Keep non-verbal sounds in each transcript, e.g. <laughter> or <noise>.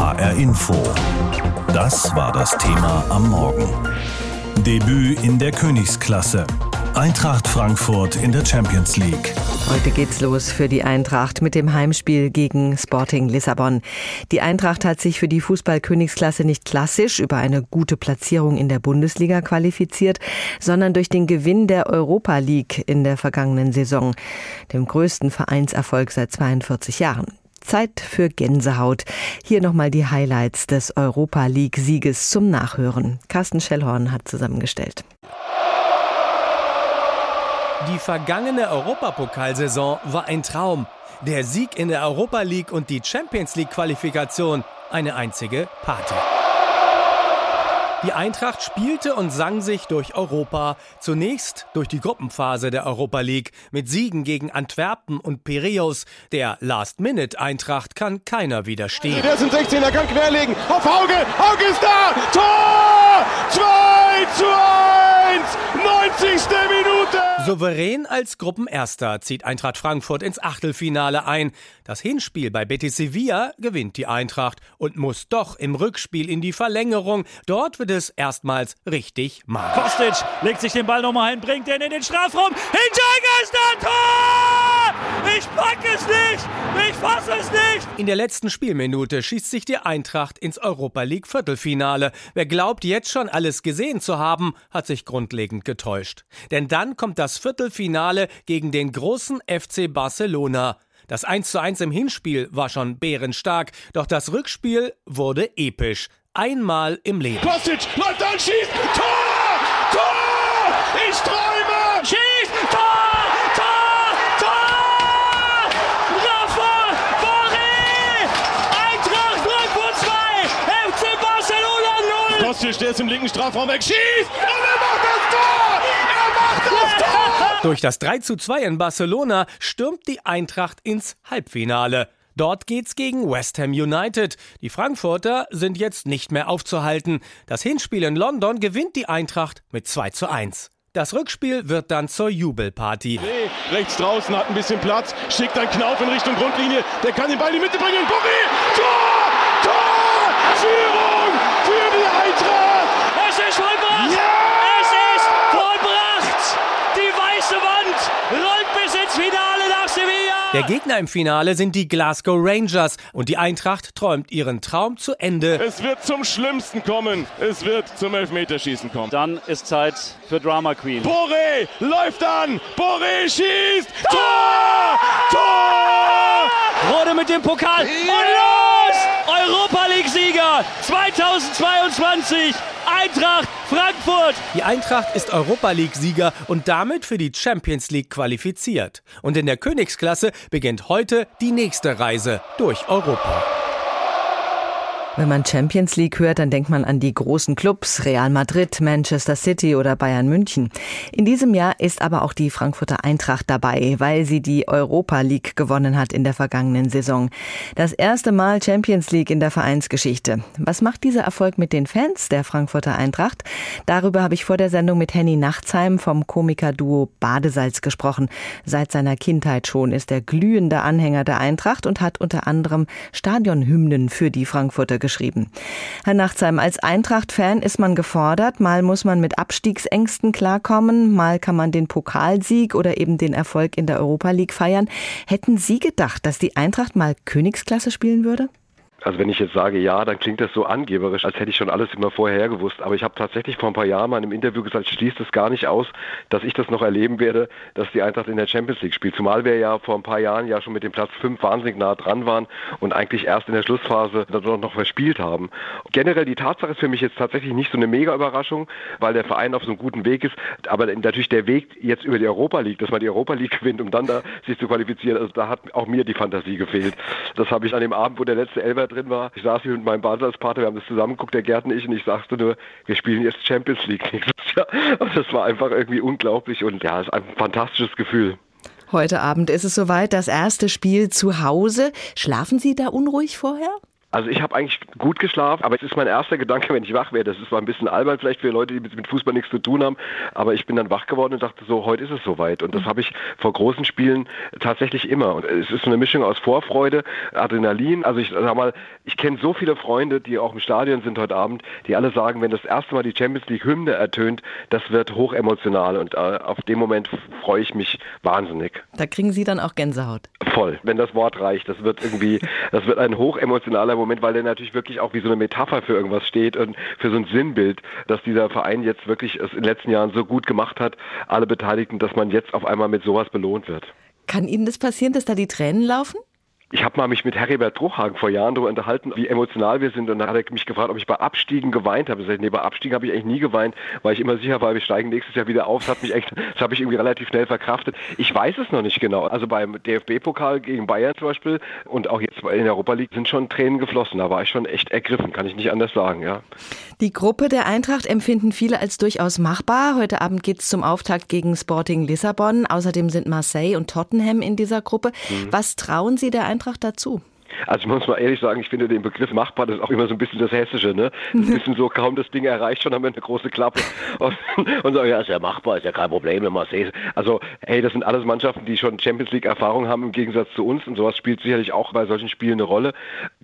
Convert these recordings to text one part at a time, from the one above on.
HR Info. Das war das Thema am Morgen. Debüt in der Königsklasse. Eintracht Frankfurt in der Champions League. Heute geht's los für die Eintracht mit dem Heimspiel gegen Sporting Lissabon. Die Eintracht hat sich für die Fußball-Königsklasse nicht klassisch über eine gute Platzierung in der Bundesliga qualifiziert, sondern durch den Gewinn der Europa League in der vergangenen Saison, dem größten Vereinserfolg seit 42 Jahren. Zeit für Gänsehaut. Hier nochmal die Highlights des Europa League-Sieges zum Nachhören. Carsten Schellhorn hat zusammengestellt. Die vergangene Europapokalsaison war ein Traum. Der Sieg in der Europa League und die Champions League Qualifikation eine einzige Party. Die Eintracht spielte und sang sich durch Europa, zunächst durch die Gruppenphase der Europa League mit Siegen gegen Antwerpen und Piraeus. Der Last-Minute-Eintracht kann keiner widerstehen. Der ist im 16er, kann querlegen, auf Hauge, Hauge ist da, Tor! 2 zu 1, 90. Minute! Souverän als Gruppenerster zieht Eintracht Frankfurt ins Achtelfinale ein. Das Hinspiel bei Betis Sevilla gewinnt die Eintracht und muss doch im Rückspiel in die Verlängerung. Dort wird es erstmals richtig magisch. Kostic legt sich den Ball nochmal hin, bringt den in den Strafraum. Hinteregger ist da, Tor! Ich pack es nicht! Ich fasse es nicht! In der letzten Spielminute schießt sich die Eintracht ins Europa League Viertelfinale. Wer glaubt, jetzt schon alles gesehen zu haben, hat sich grundlegend getäuscht. Denn dann kommt das Viertelfinale gegen den großen FC Barcelona. Das 1 zu 1 im Hinspiel war schon bärenstark, doch das Rückspiel wurde episch. Einmal im Leben. Kostic läuft an, schießt, Tor! Tor! Ich träume! Schießt! Tor! Tor! Tor! Rafa Boré! Eintracht Frankfurt 2! FC Barcelona 0! Kostic, der ist im linken Strafraum weg, schießt! Und er macht das Tor! Er macht das Tor! Durch das 3 zu 2 in Barcelona stürmt die Eintracht ins Halbfinale. Dort geht's gegen West Ham United. Die Frankfurter sind jetzt nicht mehr aufzuhalten. Das Hinspiel in London gewinnt die Eintracht mit 2 zu 1. Das Rückspiel wird dann zur Jubelparty. Nee, rechts draußen hat ein bisschen Platz, schickt dann Knauf in Richtung Grundlinie, der kann den Ball in die Mitte bringen, Boré! Tor! Tor! Führung für die Eintracht! Es ist vollbracht! Ja! Es ist vollbracht! Die weiße Wand rollt bis ins Finale nach Sevilla! Der Gegner im Finale sind die Glasgow Rangers und die Eintracht träumt ihren Traum zu Ende. Es wird zum Schlimmsten kommen. Es wird zum Elfmeterschießen kommen. Dann ist Zeit für Drama Queen. Boré läuft an. Boré schießt. Tor! Tor! Rode mit dem Pokal und los! Europa League-Sieger 2022 Eintracht Frankfurt. Die Eintracht ist Europa League-Sieger und damit für die Champions League qualifiziert. Und in der Königsklasse beginnt heute die nächste Reise durch Europa. Wenn man Champions League hört, dann denkt man an die großen Clubs Real Madrid, Manchester City oder Bayern München. In diesem Jahr ist aber auch die Frankfurter Eintracht dabei, weil sie die Europa League gewonnen hat in der vergangenen Saison. Das erste Mal Champions League in der Vereinsgeschichte. Was macht dieser Erfolg mit den Fans der Frankfurter Eintracht? Darüber habe ich vor der Sendung mit Henny Nachtsheim vom Komikerduo Badesalz gesprochen. Seit seiner Kindheit schon ist er glühender Anhänger der Eintracht und hat unter anderem Stadionhymnen für die Frankfurter geschrieben. Herr Nachtsheim, als Eintracht-Fan ist man gefordert. Mal muss man mit Abstiegsängsten klarkommen, mal kann man den Pokalsieg oder eben den Erfolg in der Europa League feiern. Hätten Sie gedacht, dass die Eintracht mal Königsklasse spielen würde? Also wenn ich jetzt sage ja, dann klingt das so angeberisch, als hätte ich schon alles immer vorher gewusst. Aber ich habe tatsächlich vor ein paar Jahren mal in einem Interview gesagt, ich schließe es gar nicht aus, dass ich das noch erleben werde, dass die Eintracht in der Champions League spielt. Zumal wir ja vor ein paar Jahren ja schon mit dem Platz 5 wahnsinnig nah dran waren und eigentlich erst in der Schlussphase dann noch verspielt haben. Generell die Tatsache ist für mich jetzt tatsächlich nicht so eine mega Überraschung, weil der Verein auf so einem guten Weg ist. Aber natürlich der Weg jetzt über die Europa League, dass man die Europa League <laughs> gewinnt, um dann da sich zu qualifizieren, also da hat auch mir die Fantasie gefehlt. Das habe ich an dem Abend, wo der letzte Elfer drin war. Ich saß hier mit meinem Badesalzpartner, wir haben das zusammengeguckt, der und ich, und ich sagte nur, wir spielen jetzt Champions League nächstes Jahr. <laughs> Und das war einfach irgendwie unglaublich und ja, es ist ein fantastisches Gefühl. Heute Abend ist es soweit, das erste Spiel zu Hause. Schlafen Sie da unruhig vorher? Also ich habe eigentlich gut geschlafen, aber es ist mein erster Gedanke, wenn ich wach werde. Das ist zwar ein bisschen albern vielleicht für Leute, die mit Fußball nichts zu tun haben, aber ich bin dann wach geworden und dachte so, heute ist es soweit. Und das habe ich vor großen Spielen tatsächlich immer. Und es ist so eine Mischung aus Vorfreude, Adrenalin. Also ich sag mal, ich kenne so viele Freunde, die auch im Stadion sind heute Abend, die alle sagen, wenn das erste Mal die Champions League Hymne ertönt, das wird hochemotional und äh, auf dem Moment freue ich mich wahnsinnig. Da kriegen Sie dann auch Gänsehaut. Voll, wenn das Wort reicht. Das wird irgendwie, das wird ein hochemotionaler Moment, weil der natürlich wirklich auch wie so eine Metapher für irgendwas steht und für so ein Sinnbild, dass dieser Verein jetzt wirklich es in den letzten Jahren so gut gemacht hat, alle Beteiligten, dass man jetzt auf einmal mit sowas belohnt wird. Kann Ihnen das passieren, dass da die Tränen laufen? Ich habe mal mich mit Heribert Bruchhagen vor Jahren darüber unterhalten, wie emotional wir sind. Und dann hat er mich gefragt, ob ich bei Abstiegen geweint habe. Ich sage, nee, bei Abstiegen habe ich eigentlich nie geweint, weil ich immer sicher war, wir steigen nächstes Jahr wieder auf. Das hat mich echt, <laughs> das habe ich irgendwie relativ schnell verkraftet. Ich weiß es noch nicht genau. Also beim DFB-Pokal gegen Bayern zum Beispiel und auch jetzt in der Europa League sind schon Tränen geflossen. Da war ich schon echt ergriffen, kann ich nicht anders sagen, ja. Die Gruppe der Eintracht empfinden viele als durchaus machbar. Heute Abend geht es zum Auftakt gegen Sporting Lissabon. Außerdem sind Marseille und Tottenham in dieser Gruppe. Mhm. Was trauen Sie der Eintracht Eintracht dazu? Also ich muss mal ehrlich sagen, ich finde den Begriff machbar, das ist auch immer so ein bisschen das Hessische, ne? Ein bisschen so, kaum das Ding erreicht, schon haben wir eine große Klappe <laughs> und, und sagen, ja, ist ja machbar, ist ja kein Problem, wenn man sieht. Also, hey, das sind alles Mannschaften, die schon Champions League Erfahrung haben im Gegensatz zu uns und sowas spielt sicherlich auch bei solchen Spielen eine Rolle.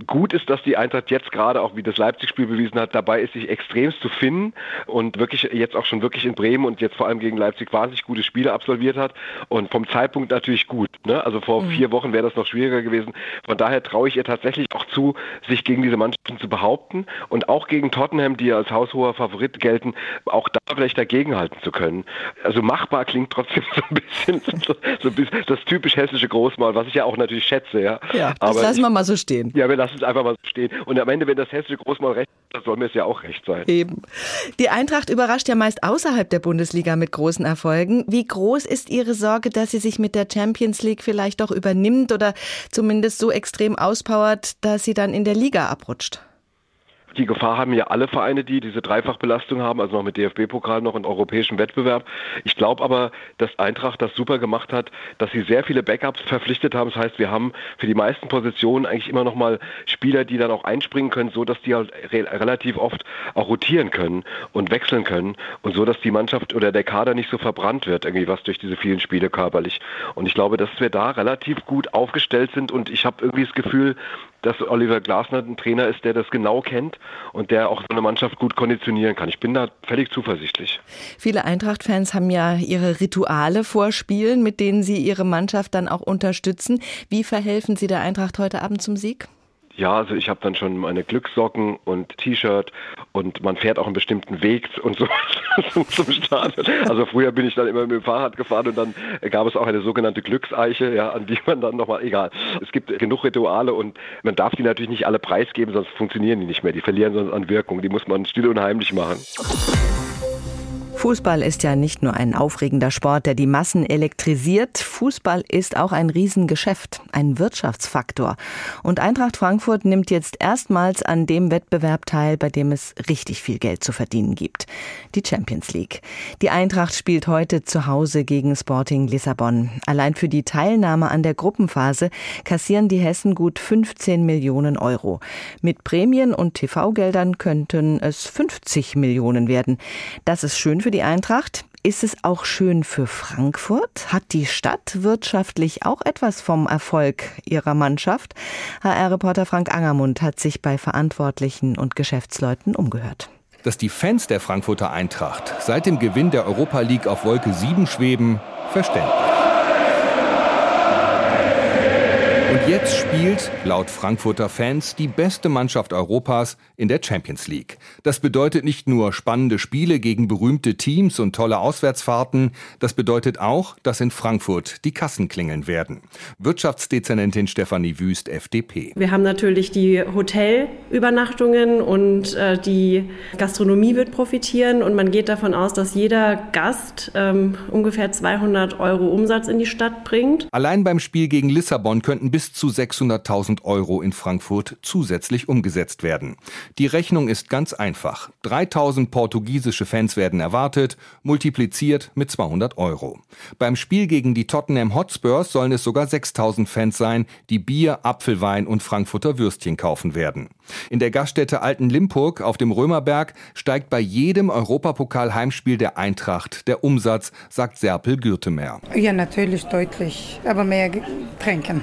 Gut ist, dass die Eintracht jetzt gerade, auch wie das Leipzig-Spiel bewiesen hat, dabei ist, sich extremst zu finden und wirklich jetzt auch schon wirklich in Bremen und jetzt vor allem gegen Leipzig wahnsinnig gute Spiele absolviert hat und vom Zeitpunkt natürlich gut. Ne? Also vor mhm. vier Wochen wäre das noch schwieriger gewesen. Von daher traue ich ihr tatsächlich auch zu, sich gegen diese Mannschaften zu behaupten und auch gegen Tottenham, die als haushoher Favorit gelten, auch da vielleicht dagegenhalten zu können. Also machbar klingt trotzdem <laughs> so ein bisschen, so, so ein bisschen das typisch hessische Großmaul, was ich ja auch natürlich schätze. Ja, ja das Aber lassen wir mal so stehen. Ja, wir lassen es einfach mal so stehen. Und am Ende, wenn das hessische Großmaul recht hat, soll mir es ja auch recht sein. Eben. Die Eintracht überrascht ja meist außerhalb der Bundesliga mit großen Erfolgen. Wie groß ist Ihre Sorge, dass sie sich mit der Champions League vielleicht doch übernimmt oder zumindest so extrem auspowert, dass sie dann in der Liga abrutscht? Die Gefahr haben ja alle Vereine, die diese Dreifachbelastung haben, also noch mit DFB-Pokal noch in europäischen Wettbewerb. Ich glaube aber, dass Eintracht das super gemacht hat, dass sie sehr viele Backups verpflichtet haben. Das heißt, wir haben für die meisten Positionen eigentlich immer noch mal Spieler, die dann auch einspringen können, so dass die halt re relativ oft auch rotieren können und wechseln können und so, dass die Mannschaft oder der Kader nicht so verbrannt wird, irgendwie was durch diese vielen Spiele körperlich. Und ich glaube, dass wir da relativ gut aufgestellt sind und ich habe irgendwie das Gefühl, dass Oliver Glasner ein Trainer ist, der das genau kennt und der auch so eine Mannschaft gut konditionieren kann. Ich bin da völlig zuversichtlich. Viele Eintracht-Fans haben ja ihre Rituale vor Spielen, mit denen sie ihre Mannschaft dann auch unterstützen. Wie verhelfen Sie der Eintracht heute Abend zum Sieg? Ja, also ich habe dann schon meine Glückssocken und T-Shirt und man fährt auch einen bestimmten Weg und so <laughs> zum Stadion. Also früher bin ich dann immer mit dem Fahrrad gefahren und dann gab es auch eine sogenannte Glückseiche, ja, an die man dann nochmal, egal. Es gibt genug Rituale und man darf die natürlich nicht alle preisgeben, sonst funktionieren die nicht mehr. Die verlieren sonst an Wirkung. Die muss man still und heimlich machen. Fußball ist ja nicht nur ein aufregender Sport, der die Massen elektrisiert. Fußball ist auch ein Riesengeschäft, ein Wirtschaftsfaktor. Und Eintracht Frankfurt nimmt jetzt erstmals an dem Wettbewerb teil, bei dem es richtig viel Geld zu verdienen gibt. Die Champions League. Die Eintracht spielt heute zu Hause gegen Sporting Lissabon. Allein für die Teilnahme an der Gruppenphase kassieren die Hessen gut 15 Millionen Euro. Mit Prämien und TV-Geldern könnten es 50 Millionen werden. Das ist schön für die Eintracht. Ist es auch schön für Frankfurt? Hat die Stadt wirtschaftlich auch etwas vom Erfolg ihrer Mannschaft? HR-Reporter Frank Angermund hat sich bei Verantwortlichen und Geschäftsleuten umgehört. Dass die Fans der Frankfurter Eintracht seit dem Gewinn der Europa League auf Wolke 7 schweben, verständlich. Jetzt spielt, laut Frankfurter Fans, die beste Mannschaft Europas in der Champions League. Das bedeutet nicht nur spannende Spiele gegen berühmte Teams und tolle Auswärtsfahrten, das bedeutet auch, dass in Frankfurt die Kassen klingeln werden. Wirtschaftsdezernentin Stefanie Wüst, FDP. Wir haben natürlich die Hotelübernachtungen und äh, die Gastronomie wird profitieren und man geht davon aus, dass jeder Gast ähm, ungefähr 200 Euro Umsatz in die Stadt bringt. Allein beim Spiel gegen Lissabon könnten bis zu 600.000 Euro in Frankfurt zusätzlich umgesetzt werden. Die Rechnung ist ganz einfach. 3000 portugiesische Fans werden erwartet, multipliziert mit 200 Euro. Beim Spiel gegen die Tottenham Hotspurs sollen es sogar 6000 Fans sein, die Bier, Apfelwein und Frankfurter Würstchen kaufen werden. In der Gaststätte Alten Limpurg auf dem Römerberg steigt bei jedem Europapokal-Heimspiel der Eintracht der Umsatz, sagt Serpel Gürtemer. Ja, natürlich deutlich, aber mehr trinken.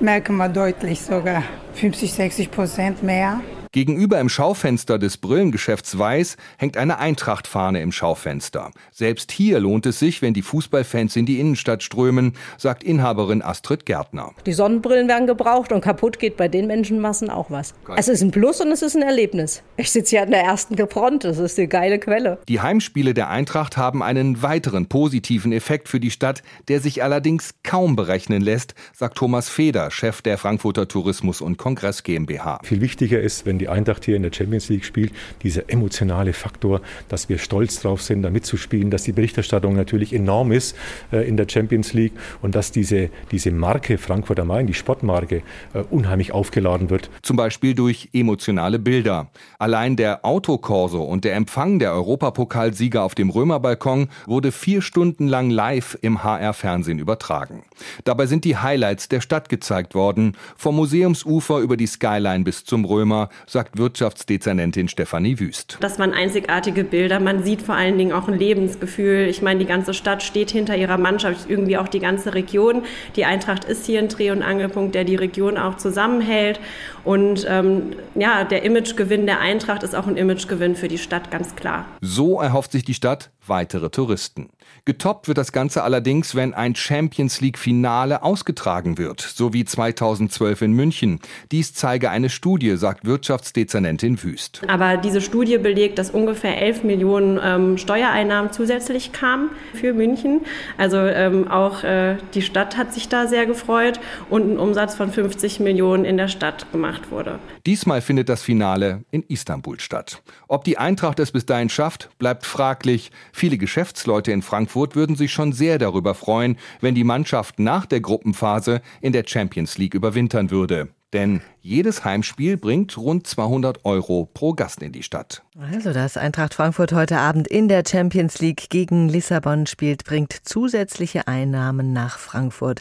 Merken wir deutlich sogar 50, 60 Prozent mehr. Gegenüber im Schaufenster des Brillengeschäfts Weiß hängt eine Eintrachtfahne im Schaufenster. Selbst hier lohnt es sich, wenn die Fußballfans in die Innenstadt strömen, sagt Inhaberin Astrid Gärtner. Die Sonnenbrillen werden gebraucht und kaputt geht bei den Menschenmassen auch was. Es ist ein Plus und es ist ein Erlebnis. Ich sitze hier an der ersten Front, das ist eine geile Quelle. Die Heimspiele der Eintracht haben einen weiteren positiven Effekt für die Stadt, der sich allerdings kaum berechnen lässt, sagt Thomas Feder, Chef der Frankfurter Tourismus und Kongress GmbH. Viel wichtiger ist, wenn die Eintracht hier in der Champions League spielt, dieser emotionale Faktor, dass wir stolz drauf sind, da mitzuspielen, dass die Berichterstattung natürlich enorm ist äh, in der Champions League und dass diese, diese Marke Frankfurt am Main, die Sportmarke, äh, unheimlich aufgeladen wird. Zum Beispiel durch emotionale Bilder. Allein der Autokorso und der Empfang der Europapokalsieger auf dem Römerbalkon wurde vier Stunden lang live im HR-Fernsehen übertragen. Dabei sind die Highlights der Stadt gezeigt worden, vom Museumsufer über die Skyline bis zum Römer, sagt Wirtschaftsdezernentin Stefanie Wüst. Das waren einzigartige Bilder. Man sieht vor allen Dingen auch ein Lebensgefühl. Ich meine, die ganze Stadt steht hinter ihrer Mannschaft, irgendwie auch die ganze Region. Die Eintracht ist hier ein Dreh- und Angelpunkt, der die Region auch zusammenhält. Und ähm, ja, der Imagegewinn der Eintracht ist auch ein Imagegewinn für die Stadt, ganz klar. So erhofft sich die Stadt weitere Touristen. Getoppt wird das Ganze allerdings, wenn ein Champions League Finale ausgetragen wird, so wie 2012 in München. Dies zeige eine Studie, sagt Wirtschaftsdezernentin Wüst. Aber diese Studie belegt, dass ungefähr 11 Millionen ähm, Steuereinnahmen zusätzlich kamen für München. Also ähm, auch äh, die Stadt hat sich da sehr gefreut und ein Umsatz von 50 Millionen in der Stadt gemacht wurde. Diesmal findet das Finale in Istanbul statt. Ob die Eintracht es bis dahin schafft, bleibt fraglich. Viele Geschäftsleute in Frankfurt würden sich schon sehr darüber freuen, wenn die Mannschaft nach der Gruppenphase in der Champions League überwintern würde. Denn jedes Heimspiel bringt rund 200 Euro pro Gast in die Stadt. Also, dass Eintracht Frankfurt heute Abend in der Champions League gegen Lissabon spielt, bringt zusätzliche Einnahmen nach Frankfurt.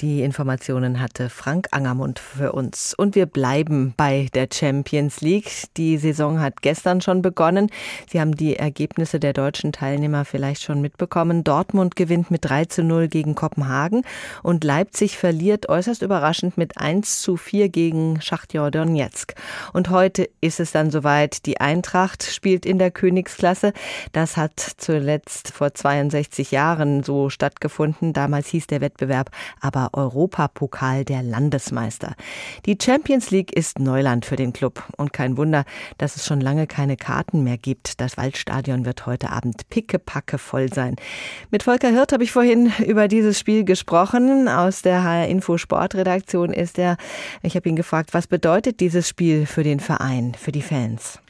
Die Informationen hatte Frank Angermund für uns. Und wir bleiben bei der Champions League. Die Saison hat gestern schon begonnen. Sie haben die Ergebnisse der deutschen Teilnehmer vielleicht schon mitbekommen. Dortmund gewinnt mit 3 zu 0 gegen Kopenhagen und Leipzig verliert äußerst überraschend mit 1 zu 4 gegen Schachtjor Donetsk. Und heute ist es dann soweit. Die Eintracht spielt in der Königsklasse. Das hat zuletzt vor 62 Jahren so stattgefunden. Damals hieß der Wettbewerb aber Europapokal der Landesmeister. Die Champions League ist Neuland für den Club und kein Wunder, dass es schon lange keine Karten mehr gibt. Das Waldstadion wird heute Abend pickepacke voll sein. Mit Volker Hirt habe ich vorhin über dieses Spiel gesprochen. Aus der HR Info Sportredaktion ist er. Ich habe ihn gefragt, was bedeutet dieses Spiel für den Verein, für die Fans?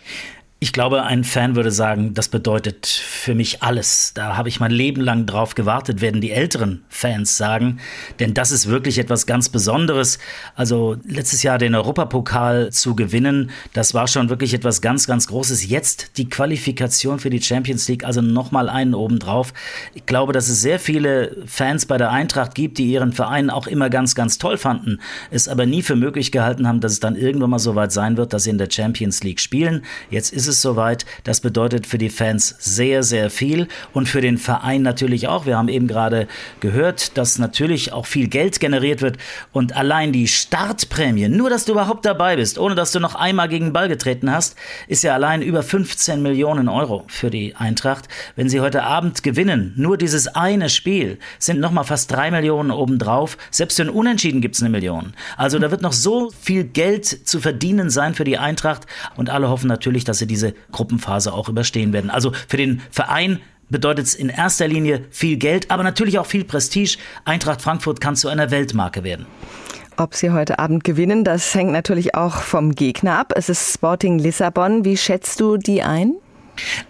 Ich glaube, ein Fan würde sagen, das bedeutet für mich alles. Da habe ich mein Leben lang drauf gewartet, werden die älteren Fans sagen. Denn das ist wirklich etwas ganz Besonderes. Also letztes Jahr den Europapokal zu gewinnen, das war schon wirklich etwas ganz, ganz Großes. Jetzt die Qualifikation für die Champions League, also nochmal einen obendrauf. Ich glaube, dass es sehr viele Fans bei der Eintracht gibt, die ihren Verein auch immer ganz, ganz toll fanden, es aber nie für möglich gehalten haben, dass es dann irgendwann mal so weit sein wird, dass sie in der Champions League spielen. Jetzt ist es es soweit. Das bedeutet für die Fans sehr, sehr viel und für den Verein natürlich auch. Wir haben eben gerade gehört, dass natürlich auch viel Geld generiert wird und allein die Startprämie, nur dass du überhaupt dabei bist, ohne dass du noch einmal gegen den Ball getreten hast, ist ja allein über 15 Millionen Euro für die Eintracht. Wenn sie heute Abend gewinnen, nur dieses eine Spiel, sind nochmal fast drei Millionen obendrauf. Selbst für ein Unentschieden gibt es eine Million. Also da wird noch so viel Geld zu verdienen sein für die Eintracht und alle hoffen natürlich, dass sie diese diese Gruppenphase auch überstehen werden. Also für den Verein bedeutet es in erster Linie viel Geld, aber natürlich auch viel Prestige. Eintracht Frankfurt kann zu einer Weltmarke werden. Ob sie heute Abend gewinnen, das hängt natürlich auch vom Gegner ab. Es ist Sporting Lissabon. Wie schätzt du die ein?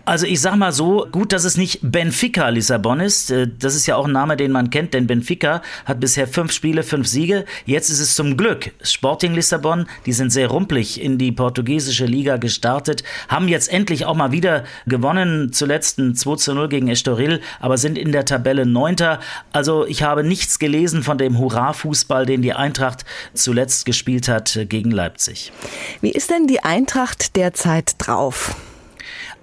Also ich sag mal so, gut, dass es nicht Benfica Lissabon ist. Äh, das ist ja auch ein Name, den man kennt, denn Benfica hat bisher fünf Spiele, fünf Siege. Jetzt ist es zum Glück Sporting Lissabon. Die sind sehr rumpelig in die portugiesische Liga gestartet, haben jetzt endlich auch mal wieder gewonnen, zuletzt ein 2 zu 0 gegen Estoril, aber sind in der Tabelle Neunter. Also ich habe nichts gelesen von dem Hurra-Fußball, den die Eintracht zuletzt gespielt hat gegen Leipzig. Wie ist denn die Eintracht derzeit drauf?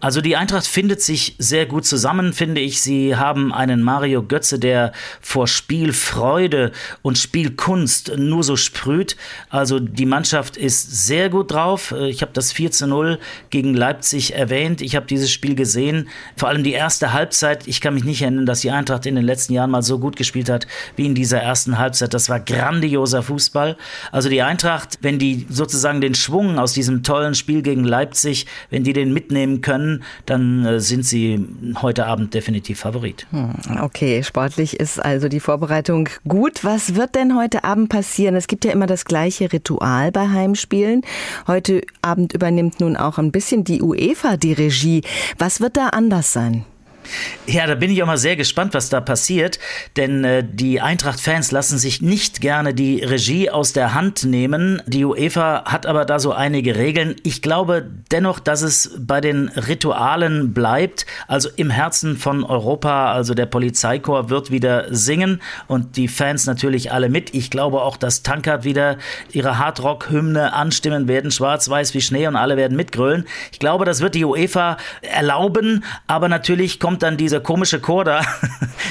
Also die Eintracht findet sich sehr gut zusammen, finde ich. Sie haben einen Mario Götze, der vor Spielfreude und Spielkunst nur so sprüht. Also die Mannschaft ist sehr gut drauf. Ich habe das 4 zu 0 gegen Leipzig erwähnt. Ich habe dieses Spiel gesehen. Vor allem die erste Halbzeit. Ich kann mich nicht erinnern, dass die Eintracht in den letzten Jahren mal so gut gespielt hat wie in dieser ersten Halbzeit. Das war grandioser Fußball. Also die Eintracht, wenn die sozusagen den Schwung aus diesem tollen Spiel gegen Leipzig, wenn die den mitnehmen können, können, dann äh, sind sie heute Abend definitiv Favorit. Hm, okay, sportlich ist also die Vorbereitung gut. Was wird denn heute Abend passieren? Es gibt ja immer das gleiche Ritual bei Heimspielen. Heute Abend übernimmt nun auch ein bisschen die UEFA die Regie. Was wird da anders sein? Ja, da bin ich auch mal sehr gespannt, was da passiert, denn äh, die Eintracht-Fans lassen sich nicht gerne die Regie aus der Hand nehmen. Die UEFA hat aber da so einige Regeln. Ich glaube dennoch, dass es bei den Ritualen bleibt. Also im Herzen von Europa, also der Polizeichor wird wieder singen und die Fans natürlich alle mit. Ich glaube auch, dass Tankard wieder ihre Hardrock-Hymne anstimmen werden, schwarz-weiß wie Schnee und alle werden mitgrölen. Ich glaube, das wird die UEFA erlauben, aber natürlich kommt kommt dann dieser komische Chor da. <laughs>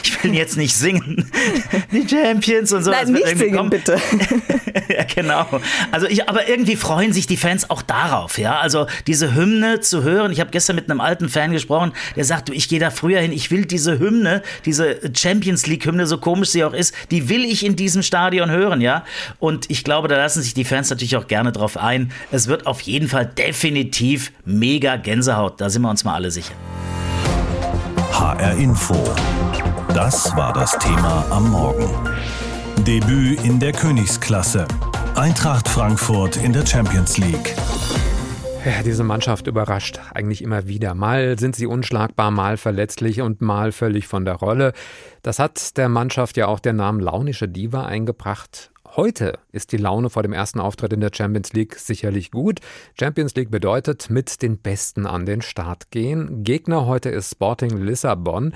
Ich will jetzt nicht singen. <laughs> Die Champions und so. Nein, nicht singen, kommen. bitte. <laughs> ja, genau. Also ich, aber irgendwie freuen sich die Fans auch darauf, ja. Also diese Hymne zu hören. Ich habe gestern mit einem alten Fan gesprochen, der sagt, du, ich gehe da früher hin. Ich will diese Hymne, diese Champions League Hymne, so komisch sie auch ist, die will ich in diesem Stadion hören, ja. Und ich glaube, da lassen sich die Fans natürlich auch gerne drauf ein. Es wird auf jeden Fall definitiv mega Gänsehaut. Da sind wir uns mal alle sicher. HR Info. Das war das Thema am Morgen. Debüt in der Königsklasse. Eintracht Frankfurt in der Champions League. Ja, diese Mannschaft überrascht eigentlich immer wieder. Mal sind sie unschlagbar, mal verletzlich und mal völlig von der Rolle. Das hat der Mannschaft ja auch der Name launische Diva eingebracht. Heute ist die Laune vor dem ersten Auftritt in der Champions League sicherlich gut. Champions League bedeutet mit den Besten an den Start gehen. Gegner heute ist Sporting Lissabon.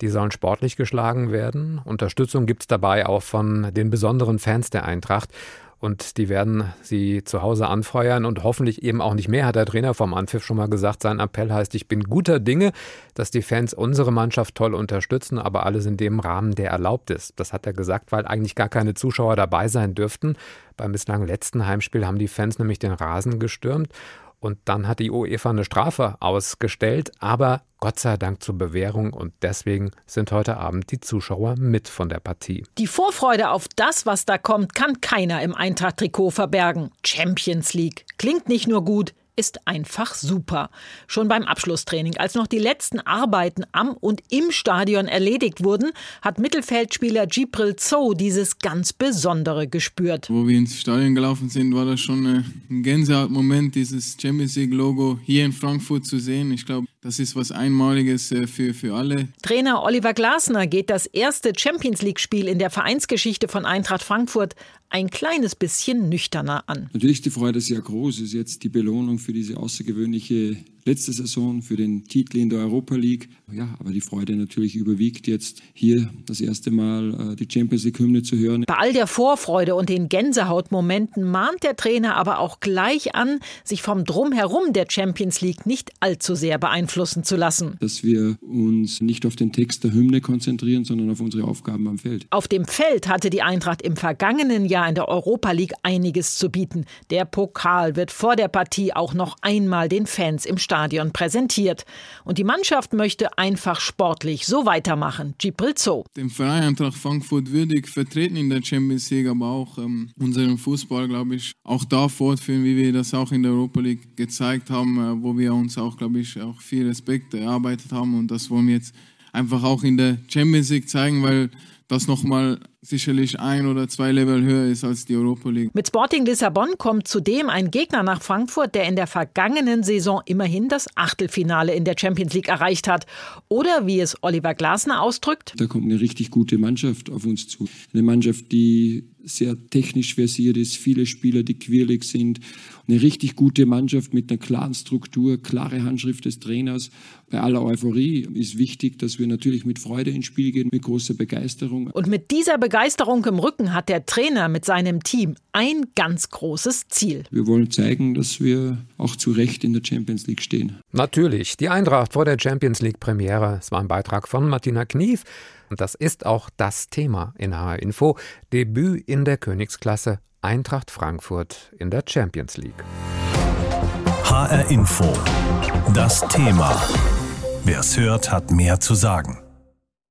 Die sollen sportlich geschlagen werden. Unterstützung gibt es dabei auch von den besonderen Fans der Eintracht und die werden sie zu Hause anfeuern und hoffentlich eben auch nicht mehr, hat der Trainer vom Anpfiff schon mal gesagt. Sein Appell heißt, ich bin guter Dinge, dass die Fans unsere Mannschaft toll unterstützen, aber alles in dem Rahmen, der erlaubt ist. Das hat er gesagt, weil eigentlich gar keine Zuschauer dabei sein dürften. Beim bislang letzten Heimspiel haben die Fans nämlich den Rasen gestürmt und dann hat die UEFA eine Strafe ausgestellt, aber Gott sei Dank zur Bewährung und deswegen sind heute Abend die Zuschauer mit von der Partie. Die Vorfreude auf das, was da kommt, kann keiner im Eintracht-Trikot verbergen. Champions League klingt nicht nur gut, ist einfach super. Schon beim Abschlusstraining, als noch die letzten Arbeiten am und im Stadion erledigt wurden, hat Mittelfeldspieler Gibril Zo dieses ganz Besondere gespürt. Wo wir ins Stadion gelaufen sind, war das schon ein Gänsehautmoment, dieses Champions League-Logo hier in Frankfurt zu sehen. Ich glaube, das ist was Einmaliges äh, für, für alle. Trainer Oliver Glasner geht das erste Champions League-Spiel in der Vereinsgeschichte von Eintracht Frankfurt ein kleines bisschen nüchterner an. Natürlich die Freude sehr groß, ist jetzt die Belohnung für diese außergewöhnliche letzte Saison für den Titel in der Europa League. Ja, aber die Freude natürlich überwiegt jetzt hier das erste Mal äh, die Champions League Hymne zu hören. Bei all der Vorfreude und den Gänsehautmomenten mahnt der Trainer aber auch gleich an, sich vom Drumherum der Champions League nicht allzu sehr beeinflussen zu lassen. Dass wir uns nicht auf den Text der Hymne konzentrieren, sondern auf unsere Aufgaben am Feld. Auf dem Feld hatte die Eintracht im vergangenen Jahr in der Europa League einiges zu bieten. Der Pokal wird vor der Partie auch noch einmal den Fans im Stadion präsentiert. Und die Mannschaft möchte einfach sportlich so weitermachen. Gibril Zoo. Den Verein Eintracht Frankfurt würdig vertreten in der Champions League, aber auch ähm, unseren Fußball, glaube ich, auch da fortführen, wie wir das auch in der Europa League gezeigt haben, äh, wo wir uns auch, glaube ich, auch viel Respekt erarbeitet haben. Und das wollen wir jetzt einfach auch in der Champions League zeigen, weil das nochmal sicherlich ein oder zwei Level höher ist als die Europa League. Mit Sporting Lissabon kommt zudem ein Gegner nach Frankfurt, der in der vergangenen Saison immerhin das Achtelfinale in der Champions League erreicht hat. Oder wie es Oliver Glasner ausdrückt. Da kommt eine richtig gute Mannschaft auf uns zu. Eine Mannschaft, die sehr technisch versiert ist, viele Spieler, die quirlig sind. Eine richtig gute Mannschaft mit einer klaren Struktur, klare Handschrift des Trainers. Bei aller Euphorie ist wichtig, dass wir natürlich mit Freude ins Spiel gehen, mit großer Begeisterung. Und mit dieser Begeisterung im Rücken hat der Trainer mit seinem Team ein ganz großes Ziel. Wir wollen zeigen, dass wir auch zu Recht in der Champions League stehen. Natürlich, die Eintracht vor der Champions League Premiere. Es war ein Beitrag von Martina Knief. Und das ist auch das Thema in HR Info. Debüt in der Königsklasse Eintracht Frankfurt in der Champions League. HR Info. Das Thema. Wer es hört, hat mehr zu sagen.